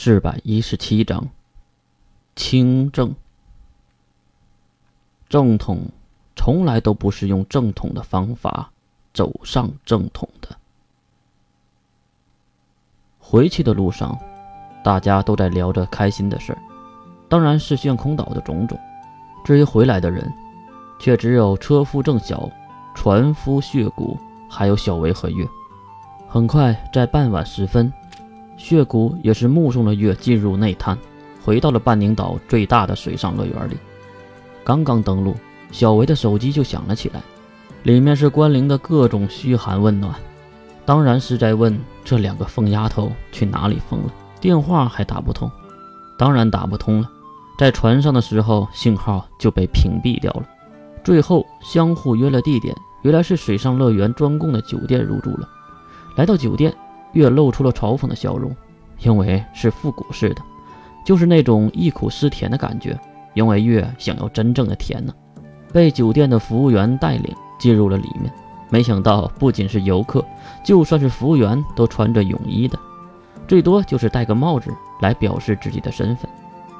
四百一十七章，清正。正统从来都不是用正统的方法走上正统的。回去的路上，大家都在聊着开心的事儿，当然是炫空岛的种种。至于回来的人，却只有车夫郑晓、船夫血骨，还有小维和月。很快，在傍晚时分。血骨也是目送了月进入内滩，回到了半宁岛最大的水上乐园里。刚刚登陆，小维的手机就响了起来，里面是关灵的各种嘘寒问暖，当然是在问这两个疯丫头去哪里疯了。电话还打不通，当然打不通了。在船上的时候，信号就被屏蔽掉了。最后相互约了地点，原来是水上乐园专供的酒店入住了。来到酒店。月露出了嘲讽的笑容，因为是复古式的，就是那种忆苦思甜的感觉。因为月想要真正的甜呢，被酒店的服务员带领进入了里面。没想到不仅是游客，就算是服务员都穿着泳衣的，最多就是戴个帽子来表示自己的身份。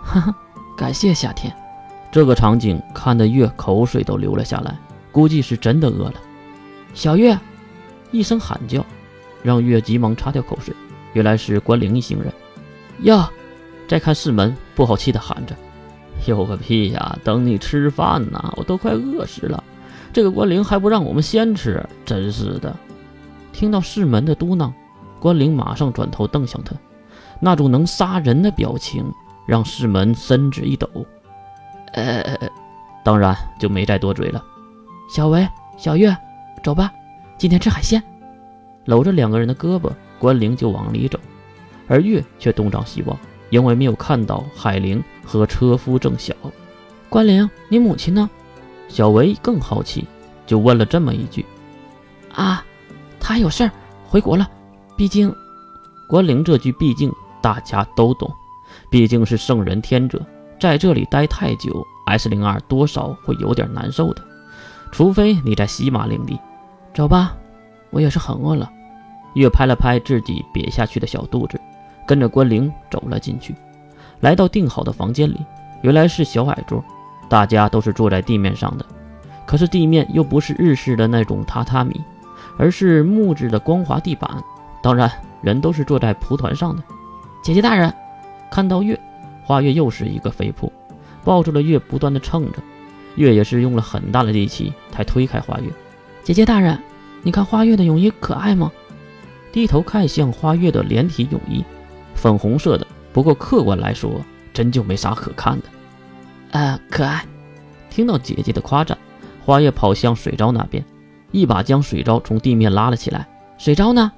哈哈，感谢夏天。这个场景看得月口水都流了下来，估计是真的饿了。小月，一声喊叫。让月急忙擦掉口水，原来是关灵一行人。呀，再看四门，不好气的喊着：“有个屁呀！等你吃饭呢，我都快饿死了。这个关灵还不让我们先吃，真是的！”听到世门的嘟囔，关灵马上转头瞪向他，那种能杀人的表情让世门身子一抖。呃，当然就没再多嘴了。小维、小月，走吧，今天吃海鲜。搂着两个人的胳膊，关灵就往里走，而月却东张西望，因为没有看到海灵和车夫郑晓。关灵，你母亲呢？小维更好奇，就问了这么一句：“啊，她有事儿回国了。毕竟，关灵这句毕竟大家都懂，毕竟是圣人天者，在这里待太久，S 零二多少会有点难受的。除非你在西马领地。走吧，我也是很饿了。”月拍了拍自己瘪下去的小肚子，跟着关灵走了进去。来到订好的房间里，原来是小矮桌，大家都是坐在地面上的。可是地面又不是日式的那种榻榻米，而是木质的光滑地板。当然，人都是坐在蒲团上的。姐姐大人，看到月，花月又是一个飞扑，抱住了月，不断的蹭着。月也是用了很大的力气才推开花月。姐姐大人，你看花月的泳衣可爱吗？低头看向花月的连体泳衣，粉红色的。不过客观来说，真就没啥可看的。呃，可爱。听到姐姐的夸赞，花月跑向水昭那边，一把将水昭从地面拉了起来。水昭呢？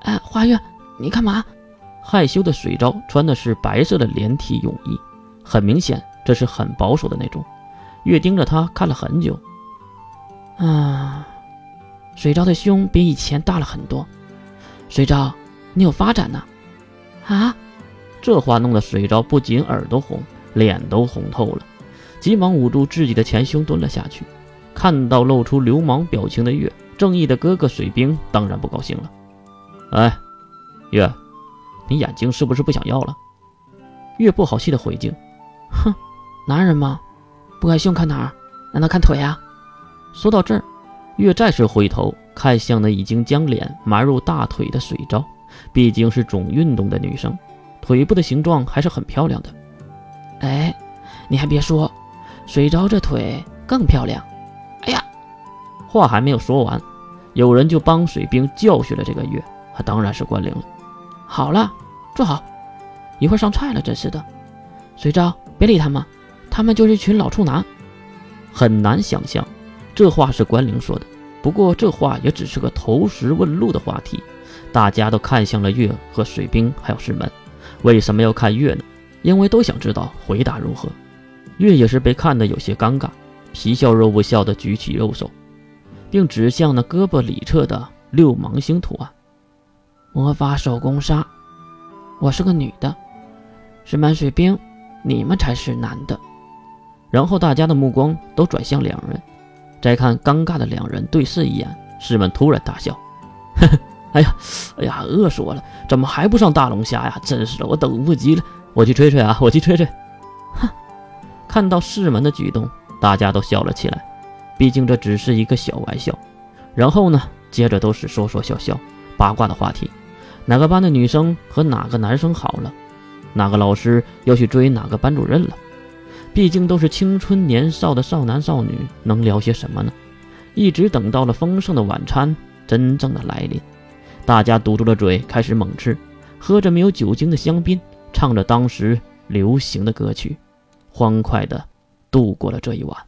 哎，花月，你干嘛？害羞的水昭穿的是白色的连体泳衣，很明显这是很保守的那种。月盯着他看了很久。啊，水昭的胸比以前大了很多。水昭，你有发展呢？啊！这话弄得水昭不仅耳朵红，脸都红透了，急忙捂住自己的前胸蹲了下去。看到露出流氓表情的月，正义的哥哥水兵当然不高兴了。哎，月，你眼睛是不是不想要了？月不好气的回敬：“哼，男人嘛，不看胸看哪儿？难道看腿啊？”说到这儿，月再次回头。看向那已经将脸埋入大腿的水昭，毕竟是总运动的女生，腿部的形状还是很漂亮的。哎，你还别说，水昭这腿更漂亮。哎呀，话还没有说完，有人就帮水兵教训了这个月，他当然是关灵了。好了，坐好，一会儿上菜了，真是的。水昭，别理他们，他们就是一群老处男。很难想象，这话是关灵说的。不过这话也只是个投石问路的话题，大家都看向了月和水兵还有石门。为什么要看月呢？因为都想知道回答如何。月也是被看得有些尴尬，皮笑肉不笑的举起右手，并指向那胳膊里侧的六芒星图案。魔法手工砂，我是个女的，石门水兵，你们才是男的。然后大家的目光都转向两人。再看尴尬的两人对视一眼，师门突然大笑：“呵呵，哎呀，哎呀，饿死我了！怎么还不上大龙虾呀？真是的，我等不及了。我去吹吹啊，我去吹吹。哼！看到世门的举动，大家都笑了起来。毕竟这只是一个小玩笑。然后呢，接着都是说说笑笑、八卦的话题。哪个班的女生和哪个男生好了？哪个老师要去追哪个班主任了？毕竟都是青春年少的少男少女，能聊些什么呢？一直等到了丰盛的晚餐真正的来临。大家堵住了嘴，开始猛吃，喝着没有酒精的香槟，唱着当时流行的歌曲，欢快的度过了这一晚。